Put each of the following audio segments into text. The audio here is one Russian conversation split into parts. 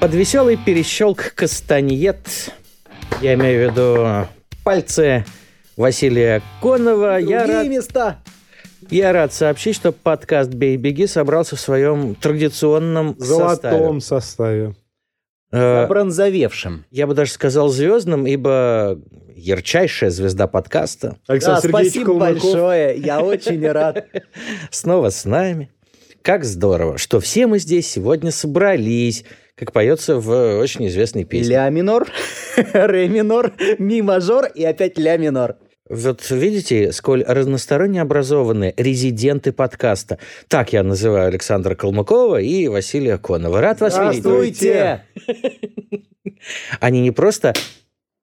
Под веселый перещелк кастаньет, я имею в виду пальцы Василия Конова, я рад, места. я рад сообщить, что подкаст «Бей, беги» собрался в своем традиционном золотом составе. составе. Э, Бронзовевшим. Я бы даже сказал звездным, ибо ярчайшая звезда подкаста Александр Да, Сергеевич спасибо Колмаков. большое. Я очень рад. снова с нами. Как здорово, что все мы здесь сегодня собрались, как поется в очень известной песне. Ля минор, ре минор, ми мажор и опять ля минор. Вот видите, сколь разносторонне образованы резиденты подкаста. Так я называю Александра Калмыкова и Василия Конова. Рад вас видеть. Здравствуйте. Они не просто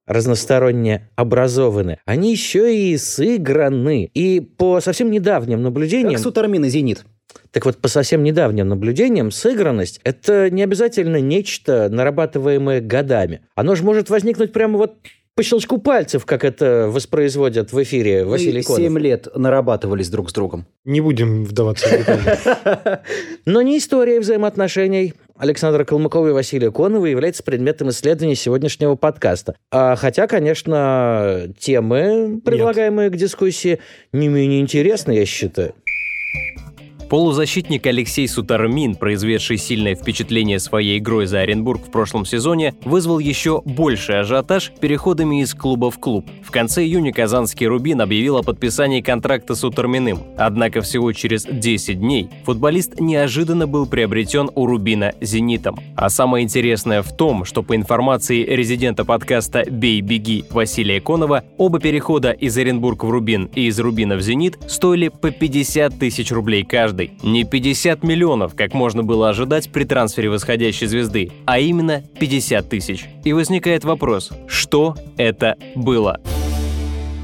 разносторонне образованы, они еще и сыграны. И по совсем недавним наблюдениям... Как Сутармин и Зенит. Так вот, по совсем недавним наблюдениям, сыгранность – это не обязательно нечто, нарабатываемое годами. Оно же может возникнуть прямо вот по щелчку пальцев, как это воспроизводят в эфире Василий Конов. семь лет нарабатывались друг с другом. Не будем вдаваться в детали. Но не история взаимоотношений Александра Калмыкова и Василия Конова является предметом исследования сегодняшнего подкаста. А хотя, конечно, темы, предлагаемые к дискуссии, не менее интересны, я считаю. Полузащитник Алексей Сутармин, произведший сильное впечатление своей игрой за Оренбург в прошлом сезоне, вызвал еще больший ажиотаж переходами из клуба в клуб. В конце июня казанский «Рубин» объявил о подписании контракта с Сутарминым. Однако всего через 10 дней футболист неожиданно был приобретен у «Рубина» «Зенитом». А самое интересное в том, что по информации резидента подкаста «Бей, беги» Василия Конова, оба перехода из Оренбург в «Рубин» и из «Рубина» в «Зенит» стоили по 50 тысяч рублей каждый. Не 50 миллионов, как можно было ожидать при трансфере восходящей звезды, а именно 50 тысяч. И возникает вопрос, что это было?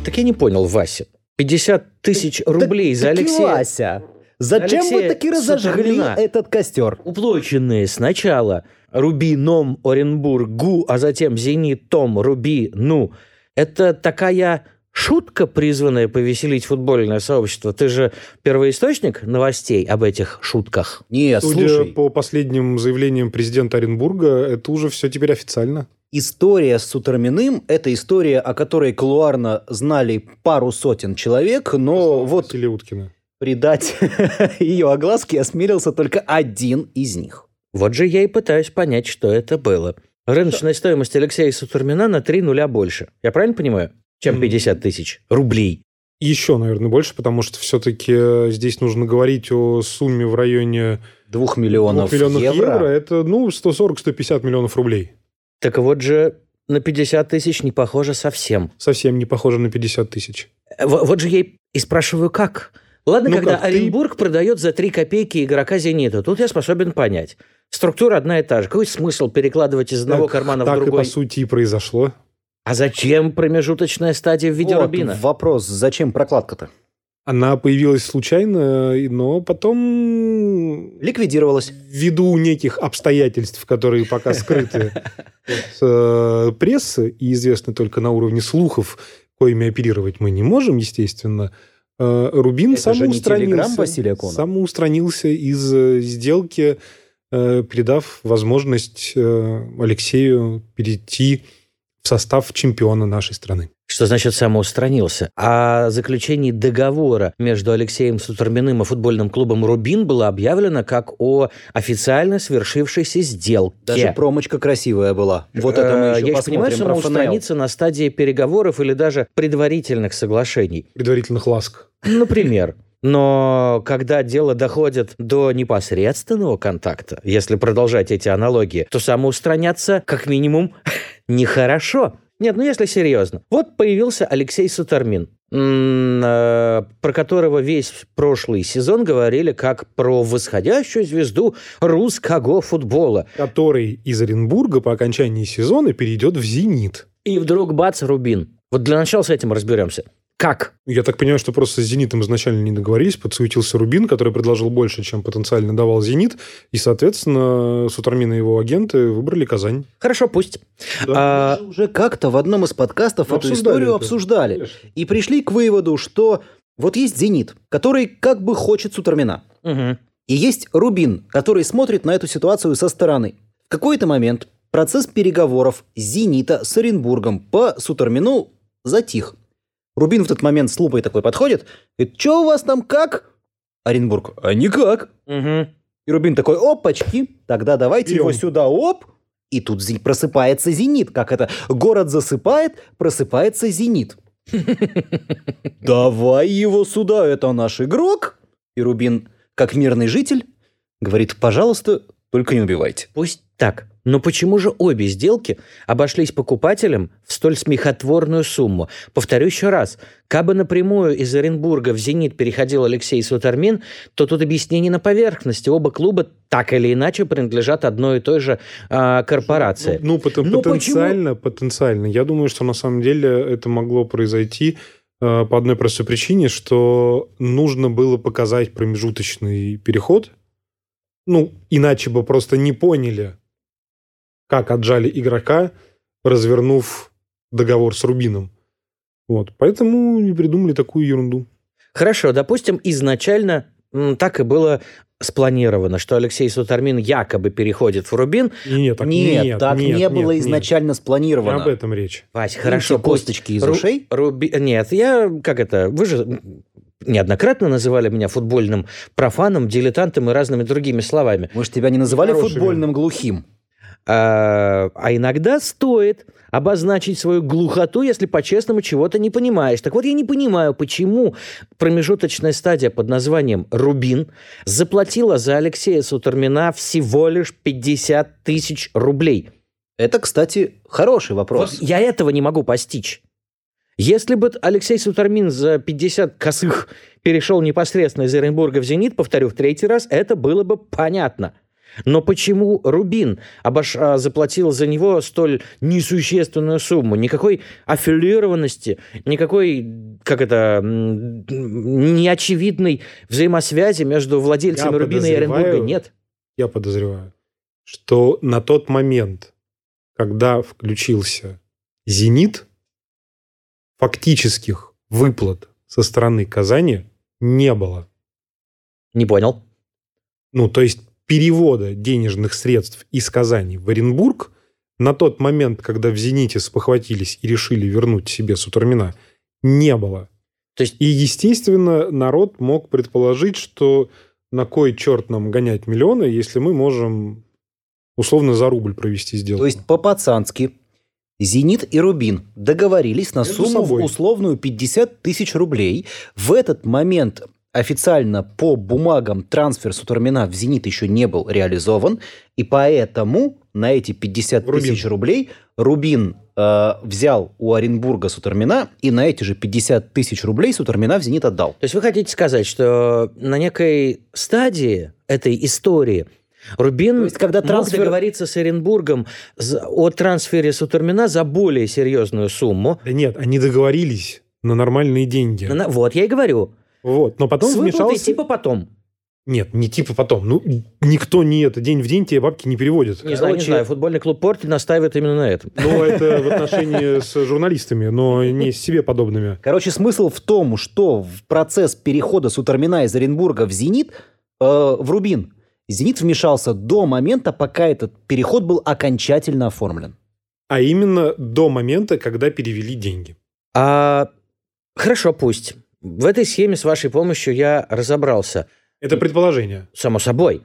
Так я не понял, Вася. 50 тысяч рублей за Так- таки, Алексея... Вася, зачем Алексея вы таки разожгли Сутармина. этот костер? уплоченные сначала Рубином Оренбургу, а затем Зенитом Рубину. Это такая шутка, призванная повеселить футбольное сообщество. Ты же первоисточник новостей об этих шутках. Нет, Судя слушай, по последним заявлениям президента Оренбурга, это уже все теперь официально. история с Сутарминым – это история, о которой кулуарно знали пару сотен человек, но вот Василия Уткина. придать ее огласке осмелился только один из них. Вот же я и пытаюсь понять, что это было. Рыночная стоимость Алексея Сутурмина на 3 нуля больше. Я правильно понимаю? Чем М. 50 тысяч рублей. Еще, наверное, больше, потому что все-таки здесь нужно говорить о сумме в районе Двух 2 миллионов, миллионов евро. евро. Это, ну, 140-150 миллионов рублей. Так вот же на 50 тысяч не похоже совсем. Совсем не похоже на 50 тысяч. Э, во- Вот же я и- спрашиваю, как? Ладно, Ну когда как, ты- Оренбург продает за 3 копейки игрока «Зенита», тут я способен понять. Структура одна и та же. Какой смысл перекладывать из одного Так- кармана в так и другой? по сути и произошло. А зачем промежуточная стадия в виде Вот рубина? вопрос, зачем прокладка-то? Она появилась случайно, но потом Ликвидировалась. ввиду неких обстоятельств, которые пока скрыты от э, прессы и известны только на уровне слухов, коими оперировать мы не можем, естественно, э, Рубин самоустранился, самоустранился из э, сделки, передав возможность Алексею перейти в состав чемпиона нашей страны. Что значит самоустранился? О заключении договора между Алексеем Сутурминым и футбольным клубом «Рубин» было объявлено как о официально свершившейся сделке. Даже промочка красивая была. Вот это мы Э, еще Я понимаю, посмотрим про ФНЛ. самоустраниться на стадии переговоров или даже предварительных соглашений. Предварительных ласк. Например. Но когда дело доходит до непосредственного контакта, если продолжать эти аналогии, то самоустраняться, как минимум, нехорошо. Нет, ну если серьезно. Вот появился Алексей Сутармин, э, про которого весь прошлый сезон говорили как про восходящую звезду русского футбола. Который из Оренбурга по окончании сезона перейдет в «Зенит». И вдруг бац, Рубин. Вот для начала с этим разберемся. Как? Я так понимаю, что просто с «Зенитом» изначально не договорились, подсуетился Рубин, который предложил больше, чем потенциально давал «Зенит», и, соответственно, Сутармин и его агенты выбрали Казань. Хорошо, пусть. Да. А, Мы же уже как-то в одном из подкастов Мы эту обсуждали историю это. обсуждали. Конечно. И пришли к выводу, что вот есть «Зенит», который как бы хочет Сутармина. мгм. И есть Рубин, который смотрит на эту ситуацию со стороны. В какой-то момент процесс переговоров «Зенита» с Оренбургом по Сутармину затих. Рубин в этот момент с лупой такой подходит, говорит, что у вас там как? Оренбург, а никак. Мгм. И Рубин такой, опачки, тогда давайте Берем. его сюда, оп. И тут просыпается «Зенит». Как это? Город засыпает, просыпается «Зенит». Давай его сюда, это наш игрок. И Рубин, как мирный житель, говорит, пожалуйста, только не убивайте. Пусть так. Но почему же обе сделки обошлись покупателям в столь смехотворную сумму? Повторю еще раз. Кабы напрямую из Оренбурга в «Зенит» переходил Алексей Сутармин, то тут объяснение на поверхности. Оба клуба так или иначе принадлежат одной и той же а, корпорации. Ну, пот- Но потенциально, потенциально. Я думаю, что на самом деле это могло произойти э, по одной простой причине, что нужно было показать промежуточный переход. Ну, иначе бы просто не поняли, как отжали игрока, развернув договор с Рубином. Вот. Поэтому и придумали такую ерунду. Хорошо, допустим, изначально так и было спланировано, что Алексей Сутармин якобы переходит в Рубин. Нет, так, нет, нет, так нет, не было нет, нет. изначально Не спланировано. об этом речь. Вась, Видите хорошо, косточки из Ру- ушей? Руби... Нет, я, как это, вы же неоднократно называли меня футбольным профаном, дилетантом и разными другими словами. Мы же тебя не называли Хорошими. футбольным глухим. А, а иногда стоит обозначить свою глухоту, если по-честному чего-то не понимаешь. Так вот, я не понимаю, почему промежуточная стадия под названием «Рубин» заплатила за Алексея Сутармина всего лишь 50 тысяч рублей. Это, кстати, хороший вопрос. Вот я этого не могу постичь. Если бы Алексей Сутармин за 50 косых перешел непосредственно из Оренбурга в «Зенит», повторю в третий раз, это было бы понятно. Но почему Рубин обош- а, заплатил за него столь несущественную сумму? Никакой аффилированности, никакой, как это, неочевидной взаимосвязи между владельцами Я Рубина и Оренбурга нет. я подозреваю, что на тот момент, когда включился «Зенит», фактических выплат со стороны Казани не было. Не понял. Ну, то есть перевода денежных средств из Казани в Оренбург на тот момент, когда в «Зените» спохватились и решили вернуть себе Сутармина, не было. То есть И, естественно, народ мог предположить, что на кой черт нам гонять миллионы, если мы можем условно за рубль провести сделку. То есть по-пацански «Зенит» и «Рубин» договорились на Между сумму собой. условную 50 тысяч рублей. В этот момент официально по бумагам трансфер Сутармина в «Зенит» еще не был реализован, и поэтому на эти 50 Рубин. тысяч рублей Рубин э, взял у Оренбурга Сутармина, и на эти же 50 тысяч рублей Сутармина в «Зенит» отдал. То есть вы хотите сказать, что на некой стадии этой истории Рубин То есть, когда мог трансфер- договориться с Оренбургом за- о трансфере Сутармина за более серьезную сумму. Да нет, они договорились на нормальные деньги. На- Вот, я и говорю. Вот, но потом с выплатой вмешался... типа потом. Нет, не типа потом. Ну, никто не это день в день тебе бабки не переводит. Не знаю, не Короче- знаю. Футбольный клуб «Портель» настаивает именно на этом. Ну, это в отношении с журналистами, но не с себе подобными. Короче, смысл в том, что в процесс перехода Сутармина из Оренбурга в «Зенит», э, в «Рубин», «Зенит» вмешался до момента, пока этот переход был окончательно оформлен. А именно до момента, когда перевели деньги. А, хорошо, пусть. В этой схеме с вашей помощью я разобрался. Это предположение. Само собой.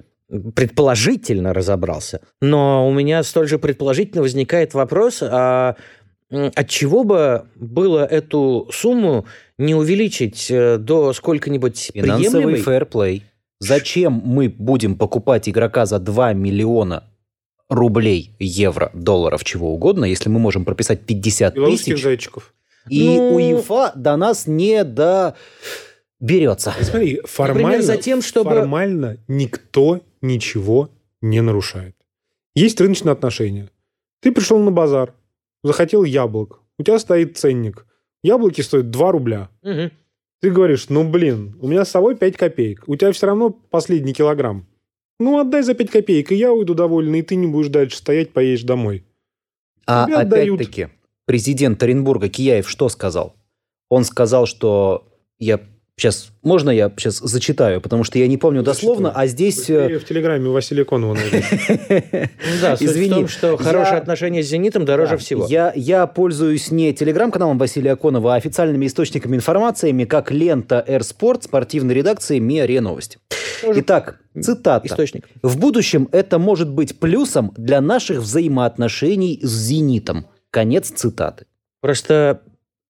Предположительно разобрался. Но у меня столь же предположительно возникает вопрос, а от чего бы было эту сумму не увеличить э, до сколько-нибудь Финансовый приемлемой? фэрплей. Зачем мы будем покупать игрока за 2 миллиона рублей, евро, долларов, чего угодно, если мы можем прописать 50 Белорусских тысяч, зайчиков. И Ну- УЕФА до нас не доберется. Смотри, формально, за тем, чтобы- формально никто ничего не нарушает. Есть рыночные отношения. Ты пришел на базар, захотел яблок, у тебя стоит ценник. Яблоки стоят 2 рубля. Мгм. Ты говоришь, ну блин, у меня с собой 5 копеек, у тебя все равно последний килограмм. Ну отдай за 5 копеек, и я уйду довольный, и ты не будешь дальше стоять, поедешь домой. А опять-таки, президент Оренбурга Кияев что сказал? Он сказал, что я сейчас можно я сейчас зачитаю, потому что я не помню дословно, а здесь э, В телеграме у Василия Конова. Ну да, Извини, в том, что хорошие отношения с «Зенитом» дороже всего. Я, я пользуюсь не телеграм-каналом Василия Аконова, а официальными источниками информациями, как лента Airsport, спортивной редакции МИА РИА Новости. Итак, цитата. Источник. В будущем это может быть плюсом для наших взаимоотношений с «Зенитом». Конец цитаты. Просто,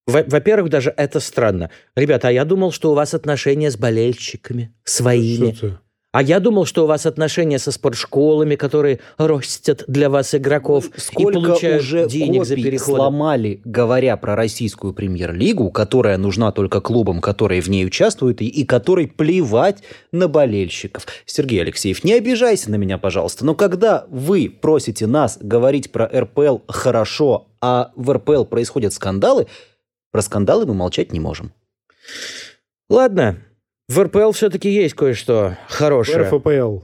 во- во-первых, даже это странно. Ребята, а я думал, что у вас отношения с болельщиками своими. Что ты? А я думал, что у вас отношения со спортшколами, которые ростят для вас игроков и Сколько получают уже денег за копий переходы. сломали, говоря про российскую премьер-лигу, которая нужна только клубам, которые в ней участвуют, и, и которой плевать на болельщиков. Сергей Алексеев, не обижайся на меня, пожалуйста, но когда вы просите нас говорить про РПЛ хорошо, а в РПЛ происходят скандалы, про скандалы мы молчать не можем. Ладно, в РПЛ все-таки есть кое-что хорошее. РФПЛ.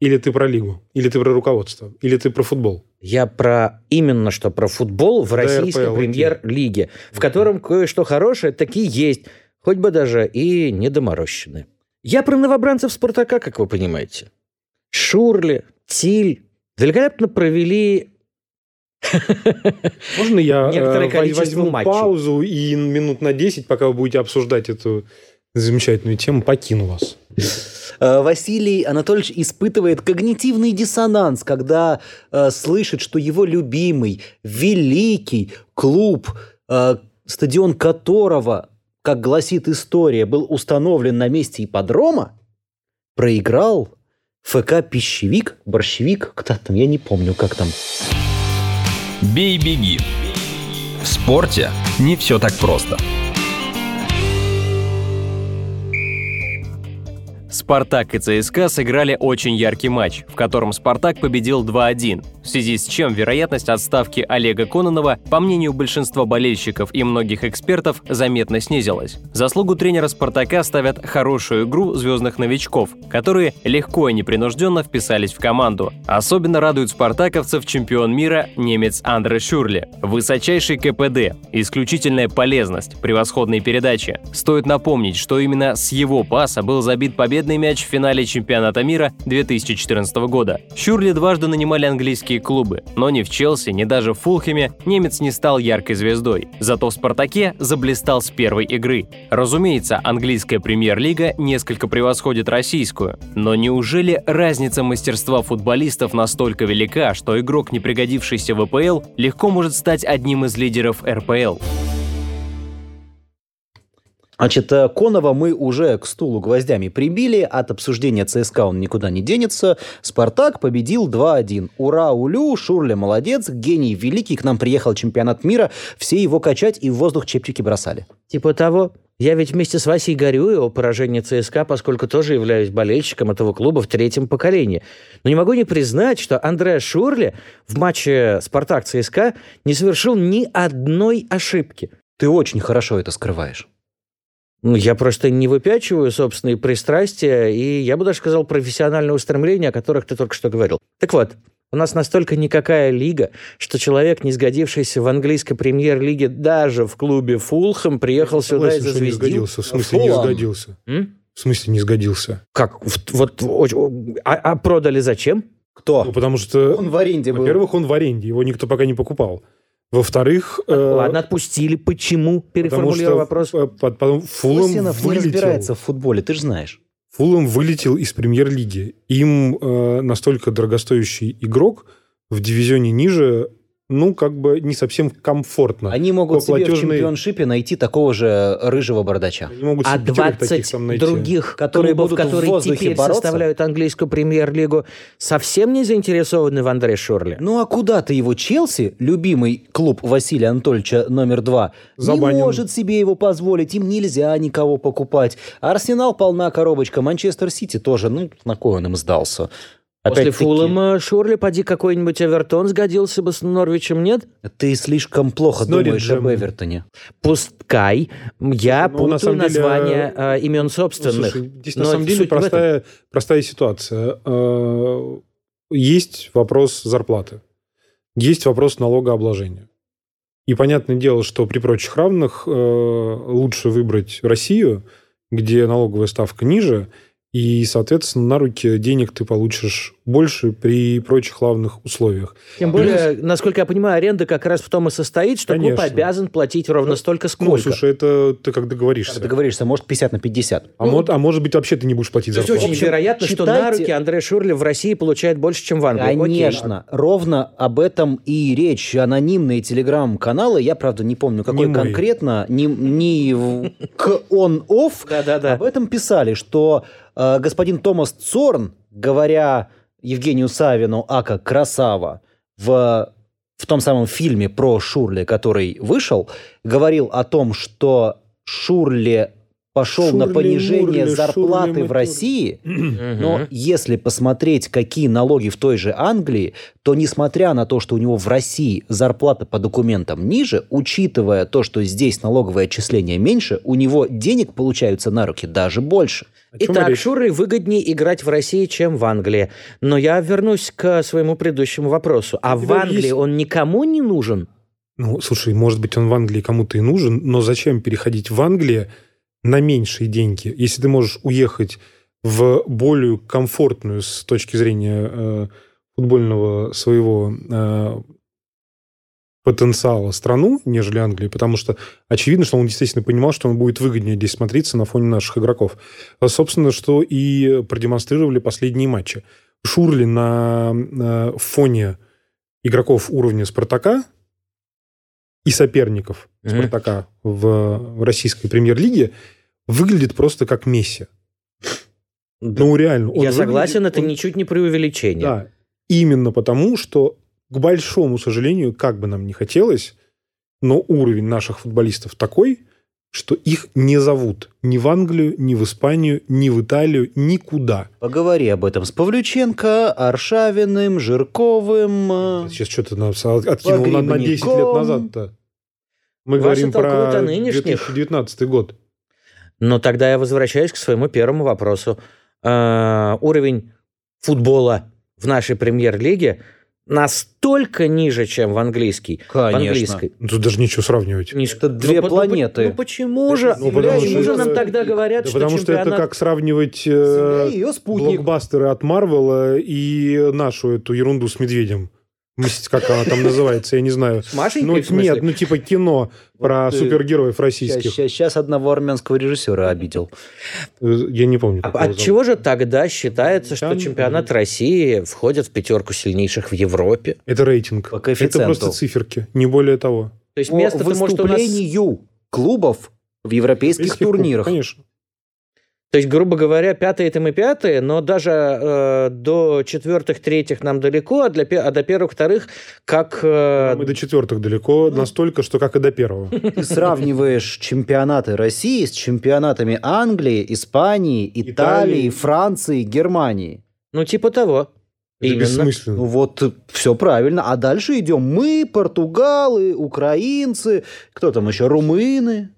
Или ты про лигу, или ты про руководство, или ты про футбол. Я про именно что про футбол в Да, российской премьер-лиге, в котором кое-что хорошее таки есть, хоть бы даже и недоморощенное. Я про новобранцев Спартака, как вы понимаете. Шурли, Тиль великолепно провели Можно я э, возьму матчей. паузу и минут на 10, пока вы будете обсуждать эту замечательную тему, покину вас. Э, Василий Анатольевич испытывает когнитивный диссонанс, когда э, слышит, что его любимый, великий клуб, э, стадион которого, как гласит история, был установлен на месте ипподрома, проиграл ФК «Пищевик», «Борщевик», кто там, я не помню, как там. Бей-беги. В спорте не все так просто. Спартак и ЦСКА сыграли очень яркий матч, в котором Спартак победил 2-1, в связи с чем вероятность отставки Олега Кононова, по мнению большинства болельщиков и многих экспертов, заметно снизилась. Заслугу тренера Спартака ставят хорошую игру звездных новичков, которые легко и непринужденно вписались в команду. Особенно радует спартаковцев чемпион мира немец Андре Шюрли. Высочайший КПД, исключительная полезность, превосходные передачи. Стоит напомнить, что именно с его паса был забит победный мяч в финале чемпионата мира 2014 года. Шюрли дважды нанимали английские клубы, но ни в Челси, ни даже в Фулхэме немец не стал яркой звездой. Зато в «Спартаке» заблистал с первой игры. Разумеется, английская премьер-лига несколько превосходит российскую. Но неужели разница мастерства футболистов настолько велика, что игрок, не пригодившийся в АПЛ, легко может стать одним из лидеров РПЛ? Значит, э, Конова мы уже к стулу гвоздями прибили. От обсуждения ЦСКА он никуда не денется. Спартак победил 2-1. Ура, улю, Шурля молодец, гений великий. К нам приехал чемпионат мира. Все его качать и в воздух чепчики бросали. Типа того. Я ведь вместе с Васей горюю о поражении ЦСКА, поскольку тоже являюсь болельщиком этого клуба в третьем поколении. Но не могу не признать, что Андреа Шурли в матче «Спартак-ЦСКА» не совершил ни одной ошибки. Ты очень хорошо это скрываешь. Ну, я просто не выпячиваю собственные пристрастия, и я бы даже сказал профессиональные устремления, о которых ты только что говорил. Так вот, у нас настолько никакая лига, что человек, не сгодившийся в английской премьер-лиге даже в клубе Фулхэм, приехал сюда и Согласен, что не зазвездил. сгодился. В смысле, не Фулам. сгодился. М? В смысле, не сгодился. Как? Вот, а, а продали зачем? Кто? Ну, потому что, Он в аренде был. во-первых, он в аренде, его никто пока не покупал. Во-вторых, э, Ладно, отпустили. Почему? потому Переформулирую что вопрос. э, под- потом Фулэм Лосинов не разбирается в футболе, ты же знаешь. Фулэм вылетел из премьер-лиги. Им э, настолько дорогостоящий игрок в дивизионе ниже ну, как бы не совсем комфортно. Они могут себе в Платежный- чемпионшипе найти такого же рыжего бардача. Они могут А себе пятерых таких 20 там найти. других Которые клубов, будут в которые воздухе теперь бороться? составляют английскую премьер-лигу, совсем не заинтересованы в Андре Шурли. Ну а куда ты его Челси, любимый клуб Василия Анатольевича номер два, Забанен. не может себе его позволить, им нельзя никого покупать. Арсенал полна коробочка, Манчестер Сити тоже, ну, на кой он им сдался? После Опять-таки, Фулэма Шурли, поди какой-нибудь Эвертон сгодился бы с Норвичем, нет? Ты слишком плохо С думаешь об Норриджем. Эвертоне. Пускай. Я ну, на путаю самом деле, названия э, имен Ну, собственных. слушай, здесь Но на самом деле простая, простая ситуация. Э, Есть вопрос зарплаты, есть вопрос налогообложения. И понятное дело, что при прочих равных э, лучше выбрать Россию, где налоговая ставка ниже, и, соответственно, на руки денег ты получишь больше при прочих равных условиях. Тем более, насколько я понимаю, аренда как раз в том и состоит, что клуб Конечно. обязан платить ровно столько, Ну, сколько. слушай, это ты как договоришься. Как договоришься, может 50 на 50. А, мот- а может быть, вообще ты не будешь платить То есть зарплату. очень вероятно, что на руки Андре Шурли в России получает больше, чем в Англии. Окей. Конечно, ровно об этом и речь. Анонимные телеграм-каналы, я, правда, не помню, какой Не конкретно, не, не в- к он-офф, Да-да-да. об этом писали, что э, господин Томас Цорн, говоря Евгению Савину, ака красава, в, в том самом фильме про Шурли, который вышел, говорил о том, что Шурли пошел на понижение Мурли, зарплаты Шурли, в. России, но если посмотреть, какие налоги в той же Англии, то несмотря на то, что у него в России зарплата по документам ниже, учитывая то, что здесь налоговое отчисление меньше, у него денег получаются на руки даже больше. Чем Итак? Шурли выгоднее играть в России, чем в Англии. Но я вернусь к своему предыдущему вопросу. А в Англии есть- он никому не нужен? Ну, слушай, может быть, он в Англии кому-то и нужен, но зачем переходить в Англию на меньшие деньги, если ты можешь уехать в более комфортную с точки зрения э, футбольного своего э, потенциала страну, нежели Англии, потому что очевидно, что он, естественно, понимал, что он будет выгоднее здесь смотреться на фоне наших игроков. А, Собственно, что и продемонстрировали последние матчи. Шурли на э, фоне игроков уровня Спартака и соперников Мгм. Спартака в, в российской премьер-лиге выглядит просто как Месси. Ну, реально. я согласен, выглядит- это он- ничуть не преувеличение. Да. Именно потому, что, к большому сожалению, как бы нам ни хотелось, но уровень наших футболистов такой, что их не зовут ни в Англию, ни в Испанию, ни в Италию, никуда. Поговори об этом с Павлюченко, Аршавиным, Жирковым. э, Сейчас что-то откинул на, на 10 лет назад-то. Мы Вас говорим про о нынешних. 2019 год. Но тогда я возвращаюсь к своему первому вопросу. Э, уровень футбола в нашей премьер-лиге настолько ниже, чем в английский. В Конечно. английской. Ну, Тут даже нечего сравнивать. Это две по- планеты. Ну, почему же? Ну, потому почему что же это- нам тогда говорят, Да что потому что это чемпионат... как сравнивать э, ее блокбастеры от Марвела и нашу эту ерунду с медведем. Как она там называется, я не знаю. С Машенькой, Ну, нет, ну типа кино про ты- супергероев российских. Сейчас, одного армянского режиссера обидел. Э, Я не помню. А От зовут. чего же тогда считается, что Там- чемпионат России входит в пятерку сильнейших в Европе? Это рейтинг. По Это коэффициенту. просто циферки, не более того. То есть место может у нас... клубов в европейских Европейских турнирах. Конечно. То есть, грубо говоря, пятые это мы пятые, но даже э, до четвертых, третьих нам далеко, а, для, а до первых, вторых, как... э, Мы до четвертых далеко, ну. настолько, что как и до первого. Ты сравниваешь чемпионаты России с чемпионатами Англии, Испании, Италии, Италии. Франции, Германии. ну, типа того. Это Именно. бессмысленно. Ну вот, все правильно. А дальше идем мы, португалы, украинцы, кто там еще, румыны.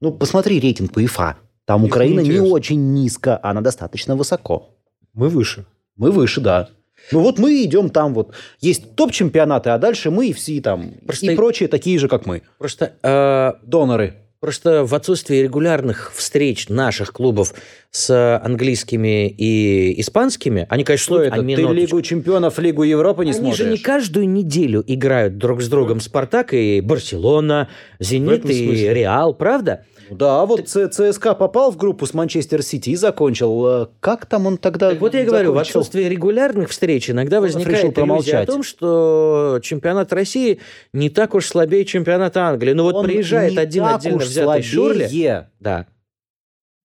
Ну, посмотри рейтинг по ИФА. Там Их Украина не неинтересно. очень низко, она достаточно высоко. Мы выше. Мы выше, да. Ну вот мы идем там вот. Есть топ-чемпионаты, а дальше мы и все там. Просто- И прочие такие же, как мы. Просто э, Доноры. Просто в отсутствии регулярных встреч наших клубов с английскими и испанскими, они, конечно, Что это? а Ты минуточку. Лигу чемпионов, Лигу Европы не Они смотришь? же не каждую неделю играют друг с другом Спартак и Барселона, Зенит и смысле. Реал, правда? Да, вот Ц- ЦСКА попал в группу с Манчестер Сити и закончил. Э, Как там он тогда Так вот я и говорю, в закончил? отсутствии регулярных встреч иногда Он возникает иллюзия о том, что чемпионат России не так уж слабее чемпионата Англии. Ну вот Он приезжает не один так отдельно уж взятый Шурли. слабее. Да.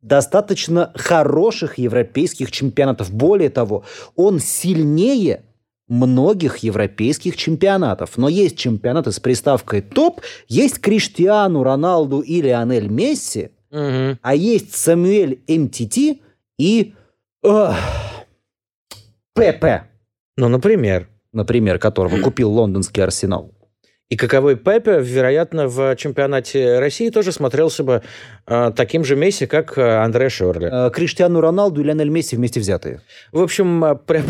достаточно хороших европейских чемпионатов. Более того, он сильнее многих европейских чемпионатов. Но есть чемпионаты с приставкой «топ», есть Криштиану Роналду и Лионель Месси, Мгм. а есть Самуэль МТТ и ох, Пепе, Ну, например. например, которого купил лондонский Арсенал. И каковой Пепе, вероятно, в чемпионате России тоже смотрелся бы э, таким же Месси, как э, Андре Шорли. Э, Криштиану Роналду и Лионель Месси вместе взятые. В общем, э, при-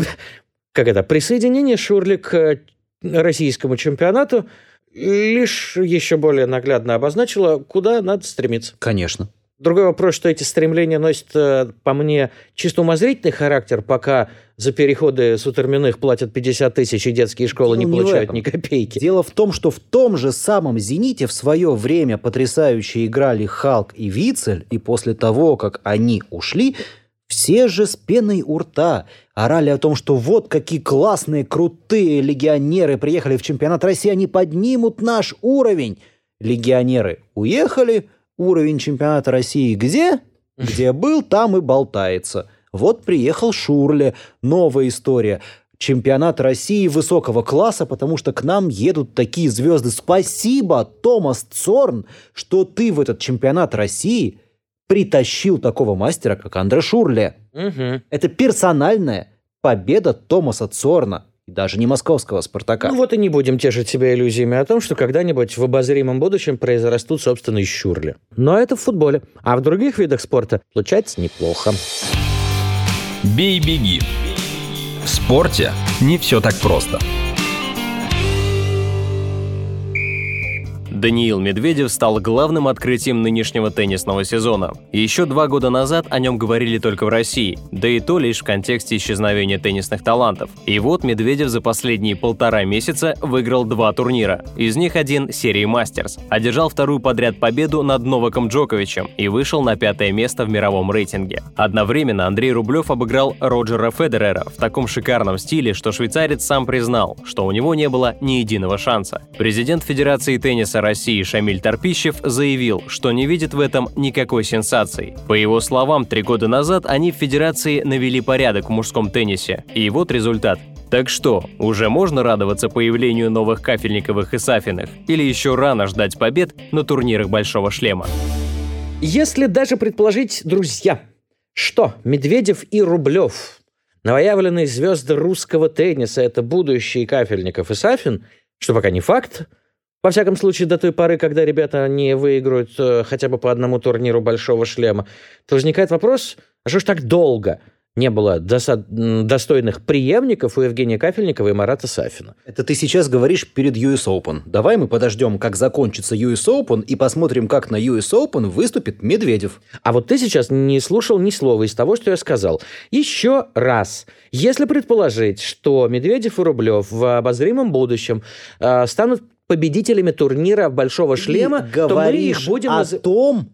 как это, присоединение Шурли к э, российскому чемпионату лишь еще более наглядно обозначило, куда надо стремиться. Конечно. Другой вопрос, что эти стремления носят, э, по мне, чисто умозрительный характер, пока за переходы сутерменных платят 50 тысяч, и детские школы не Дело не получают ни копейки. Дело в том, что в том же самом «Зените» в свое время потрясающе играли Халк и Вицель, и после того, как они ушли, все же с пеной у рта орали о том, что вот какие классные, крутые легионеры приехали в чемпионат России, они поднимут наш уровень. Легионеры уехали, уровень чемпионата России где? Где был, там и болтается. Вот приехал Шурле, новая история. Чемпионат России высокого класса, потому что к нам едут такие звезды. Спасибо, Томас Цорн, что ты в этот чемпионат России притащил такого мастера, как Андре Шурле. Мгм. Это персональная победа Томаса Цорна, и даже не московского «Спартака». Ну вот и не будем тешить себя иллюзиями о том, что когда-нибудь в обозримом будущем произрастут собственные щурли. Но это в футболе. А в других видах спорта получается неплохо. Бей-беги. В спорте не все так просто. Даниил Медведев стал главным открытием нынешнего теннисного сезона. Еще два года назад о нем говорили только в России, да и то лишь в контексте исчезновения теннисных талантов. И вот Медведев за последние полтора месяца выиграл два турнира. Из них один серии Мастерс. Одержал вторую подряд победу над Новаком Джоковичем и вышел на пятое место в мировом рейтинге. Одновременно Андрей Рублев обыграл Роджера Федерера в таком шикарном стиле, что швейцарец сам признал, что у него не было ни единого шанса. Президент Федерации тенниса России Шамиль Торпищев заявил, что не видит в этом никакой сенсации. По его словам, три года назад они в Федерации навели порядок в мужском теннисе. И вот результат. Так что, уже можно радоваться появлению новых Кафельниковых и Сафиных? Или еще рано ждать побед на турнирах Большого Шлема? Если даже предположить, друзья, что Медведев и Рублев, новоявленные звезды русского тенниса, это будущие Кафельников и Сафин, что пока не факт, во всяком случае, до той поры, когда ребята не выиграют э, хотя бы по одному турниру большого шлема, то возникает вопрос, а что ж так долго не было доса- м, достойных преемников у Евгения Кафельникова и Марата Сафина? Это ты сейчас говоришь перед US Open. Давай мы подождем, как закончится US Open, и посмотрим, как на US Open выступит Медведев. А вот ты сейчас не слушал ни слова из того, что я сказал. Еще раз. Если предположить, что Медведев и Рублев в обозримом будущем э, станут победителями турнира Большого шлема, Ты то мы их будем... о наз- том,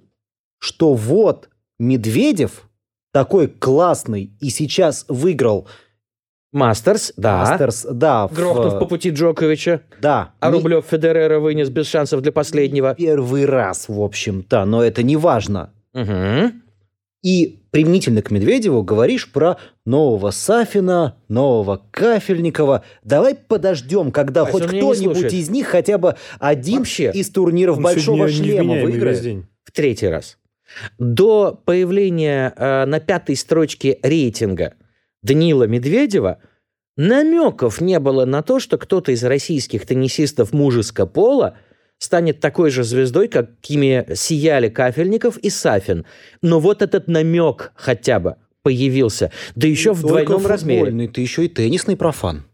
что вот Медведев такой классный и сейчас выиграл Мастерс, да. Мастерс, да, в- Грохнув по пути Джоковича. да, А не Рублев Федерера вынес без шансов для последнего. первый раз, в общем-то, но это не важно. Мгм. И применительно к Медведеву говоришь про нового Сафина, нового Кафельникова. Давай подождем, когда Вась, хоть кто-нибудь из них хотя бы один Вообще. из турниров Большого Шлема выиграет. В третий раз. До появления э, на пятой строчке рейтинга Даниила Медведева намеков не было на то, что кто-то из российских теннисистов мужеского пола станет такой же звездой, какими сияли Кафельников и Сафин. Но вот этот намек хотя бы появился, да еще в Только двойном размере. ты еще и теннисный профан.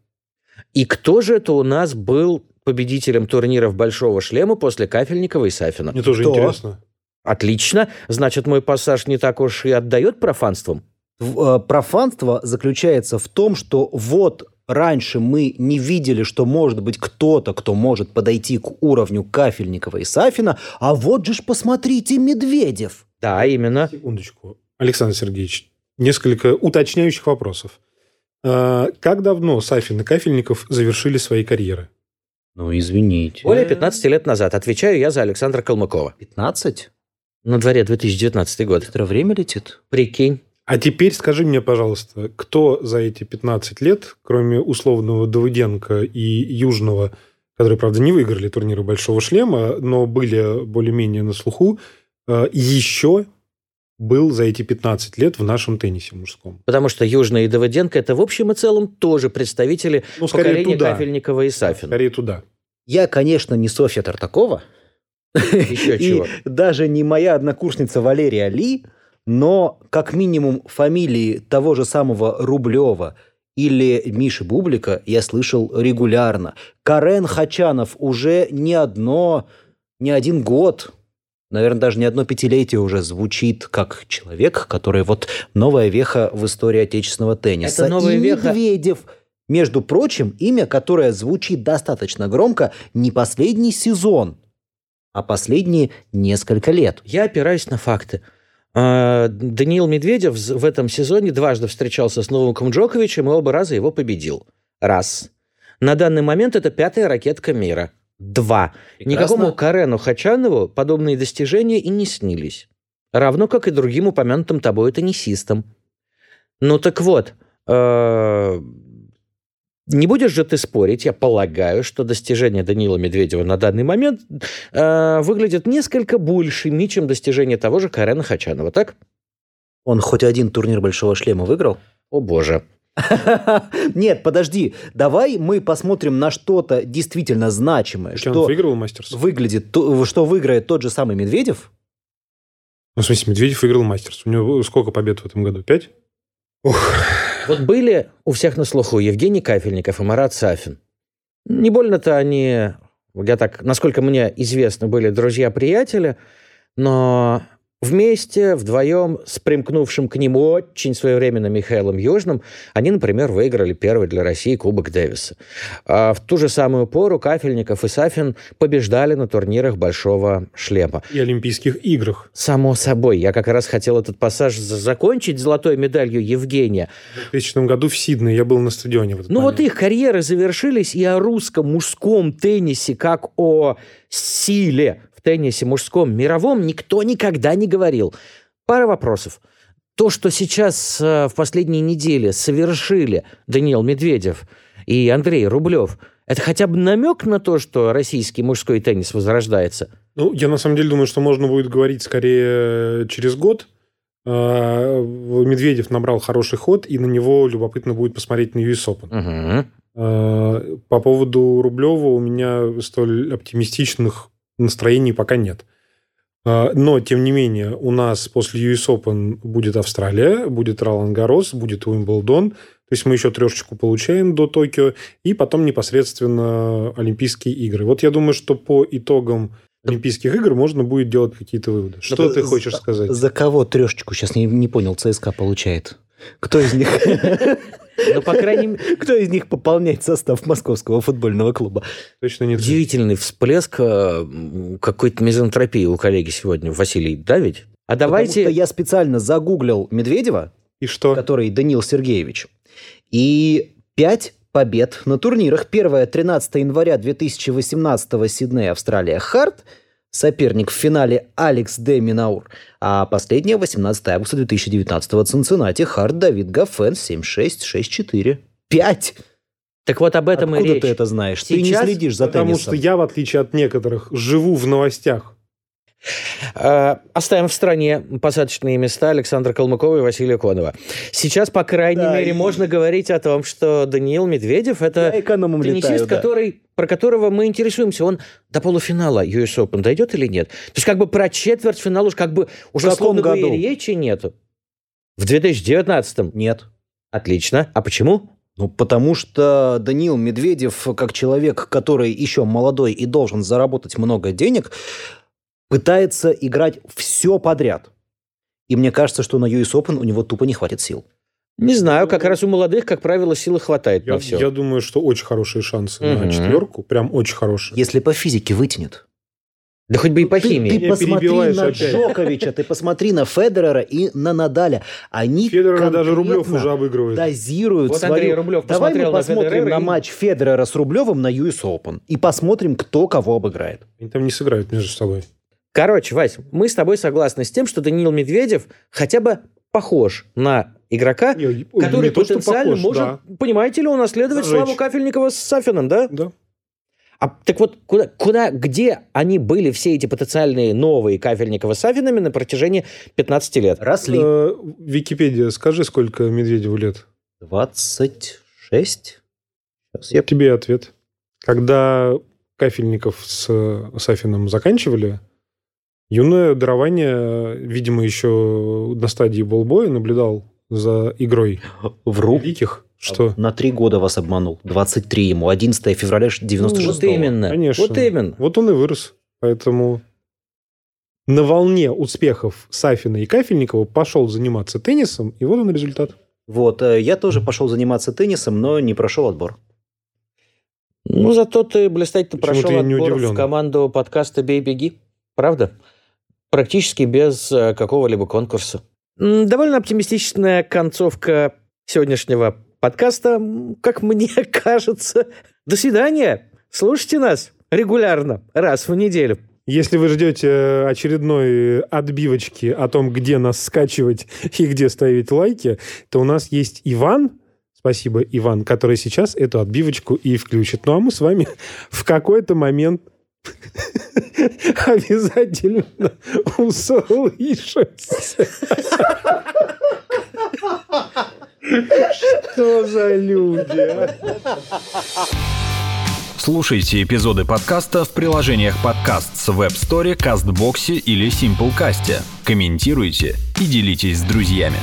И кто же это у нас был победителем турниров Большого шлема после Кафельникова и Сафина? Мне тоже Кто? интересно. Отлично. Значит, мой пассаж не так уж и отдает профанством. В- э, Профанство заключается в том, что вот раньше мы не видели, что может быть кто-то, кто может подойти к уровню Кафельникова и Сафина, а вот же ж посмотрите, Медведев. Да, именно. Секундочку. Александр Сергеевич, несколько уточняющих вопросов. А, Как давно Сафин и Кафельников завершили свои карьеры? Ну, извините. Более 15 лет назад. Отвечаю я за Александра Калмыкова. 15? На дворе 2019 год. Быстро время летит. Прикинь. А теперь скажи мне, пожалуйста, кто за эти 15 лет, кроме условного Давыденко и Южного, которые, правда, не выиграли турниры Большого Шлема, но были более-менее на слуху, э, еще был за эти 15 лет в нашем теннисе мужском? Потому что Южный и Давыденко это в общем и целом тоже представители Ну, скорее поколения туда. Кафельникова и Сафина. Скорее туда. Я, конечно, не Софья Тартакова. Еще И чего. даже не моя однокурсница Валерия Ли, но как минимум фамилии того же самого Рублева или Миши Бублика я слышал регулярно. Карен Хачанов уже не одно, не один год, наверное, даже не одно пятилетие уже звучит как человек, который вот новая веха в истории отечественного тенниса. Это новая И веха. Медведев, между прочим, имя, которое звучит достаточно громко, не последний сезон, а последние несколько лет. Я опираюсь на факты. А, Даниил Медведев в этом сезоне дважды встречался с Новаком Джоковичем и оба раза его победил. Раз. На данный момент это пятая ракетка мира. Два. Никакому Карену Хачанову подобные достижения и не снились. Равно как и другим упомянутым тобой теннисистам. Ну так вот, э, не будешь же ты спорить, я полагаю, что достижения Даниила Медведева на данный момент э, выглядят несколько большими, чем достижения того же Карена Хачанова, так? Он хоть один турнир Большого Шлема выиграл? О боже. Нет, подожди. Давай мы посмотрим на что-то действительно значимое, Что выиграл мастерс? выглядит, то- что выиграет тот же самый Медведев. Ну, в смысле, Медведев выиграл мастерс. У него сколько побед в этом году? Пять? Вот были у всех на слуху Евгений Кафельников и Марат Сафин. Не больно-то они, я так, насколько мне известно, были друзья-приятели, но вместе, вдвоем, с примкнувшим к ним очень своевременно Михаилом Южным, они, например, выиграли первый для России Кубок Дэвиса. А в ту же самую пору Кафельников и Сафин побеждали на турнирах Большого Шлема. И Олимпийских играх. Само собой, я как раз хотел этот пассаж за- закончить золотой медалью Евгения. В 2000 году в Сиднее я был на стадионе. Ну вот момент. их карьеры завершились, и о русском мужском теннисе, как о силе теннисе мужском мировом, никто никогда не говорил. Пара вопросов. То, что сейчас э, в последние недели совершили Даниил Медведев и Андрей Рублев, это хотя бы намек на то, что российский мужской теннис возрождается? Ну, я на самом деле думаю, что можно будет говорить скорее через год. А, Медведев набрал хороший ход, и на него любопытно будет посмотреть на US Open. А, По поводу Рублева у меня столь оптимистичных настроений пока нет. А, Но, тем не менее, у нас после US Open будет Австралия, будет Ролан Гарос, будет Уимблдон. То есть мы еще трешечку получаем до Токио, и потом непосредственно Олимпийские игры. Вот я думаю, что по итогам Олимпийских игр можно будет делать какие-то выводы. Что ты хочешь сказать? За кого трешечку? Сейчас не, не понял, ЦСКА получает. Кто из них? Ну, по крайней мере, Кто из них пополняет состав московского футбольного клуба? Точно нет. удивительный всплеск э, какой-то мизантропии у коллеги сегодня, Василий, да ведь? А Потому давайте... что я специально загуглил Медведева, И что? который Даниил Сергеевич. И пять побед на турнирах. Первая 13 января 2018 Сидней, Австралия, Харт. Соперник в финале Алекс Де Минаур. А последняя 18 августа 2019 Цинциннати, Харт, Давид Гафен, 7-6, 6-4. Пять! Так вот об этом и Откуда речь. ты это знаешь? ты не Сейчас- следишь за Потому теннисом. что я, в отличие от некоторых, живу в новостях. Э, Оставим в стране посадочные места Александра Калмыкова и Василия Конова. Сейчас, по крайней Да, мере, и- можно говорить о том, что Даниил Медведев – это теннисист, летаю, да. который, про которого мы интересуемся. Он до полуфинала US Open дойдет или нет? То есть как бы про четвертьфинал уж как бы уже словно бы и речи нету. В 2019-м. Нет. Отлично. А почему? Ну, потому что Даниил Медведев, как человек, который еще молодой и должен заработать много денег, пытается играть все подряд. И мне кажется, что на US Open у него тупо не хватит сил. Не знаю, как раз у молодых, как правило, силы хватает Я, на все. я думаю, что очень хорошие шансы Мгм. на четверку. Прям очень хорошие. Если по физике вытянет. Да хоть бы и по Ты, химии. ты Меня посмотри на опять. Джоковича, ты посмотри на Федерера и на Надаля. Они Федора даже Рублев уже обыгрывает. дозируют Вот свою... Андрей Рублев Давай мы посмотрел на посмотрим Федерера на и- матч Федерера с Рублевым на US Open и посмотрим, кто кого обыграет. Они там не сыграют между собой. Короче, Вась, мы с тобой согласны с тем, что Даниил Медведев хотя бы похож на игрока, Не, который не то, что потенциально похож, может, понимаете ли, унаследовать Зажечь. славу Кафельникова с Сафиным, да? Да. да. А так вот, куда, куда, где они были, все эти потенциальные новые Кафельникова с Сафинами на протяжении 15 лет? Росли. Э, Википедия, скажи, сколько Медведеву лет? 26? Сейчас Я тебе ответ. Когда Кафельников с Сафиным заканчивали, юное дарование, видимо, еще на стадии болбоя наблюдал за игрой Вру. великих. Что? На три года вас обманул. 23 ему. 11 февраля 96 вот именно. Конечно. Вот именно. Вот он и вырос. Поэтому на волне успехов Сафина и Кафельникова пошел заниматься теннисом, и вот он результат. Вот, э, я тоже пошел заниматься теннисом, но не прошел отбор. Ну, зато ты блистательно прошел я не отбор в команду подкаста «Бей-беги». Правда? Практически без э, какого-либо конкурса. Довольно оптимистичная концовка сегодняшнего подкаста, как мне кажется. До свидания. Слушайте нас регулярно, раз в неделю. Если вы ждете очередной отбивочки о том, где нас скачивать и где ставить лайки, то у нас есть Иван, спасибо, Иван, который сейчас эту отбивочку и включит. Ну а мы с вами в какой-то момент обязательно услышимся. Что за люди, а? Слушайте эпизоды подкаста в приложениях подкаст с Web Store, CastBox или Simplecast. Комментируйте и делитесь с друзьями.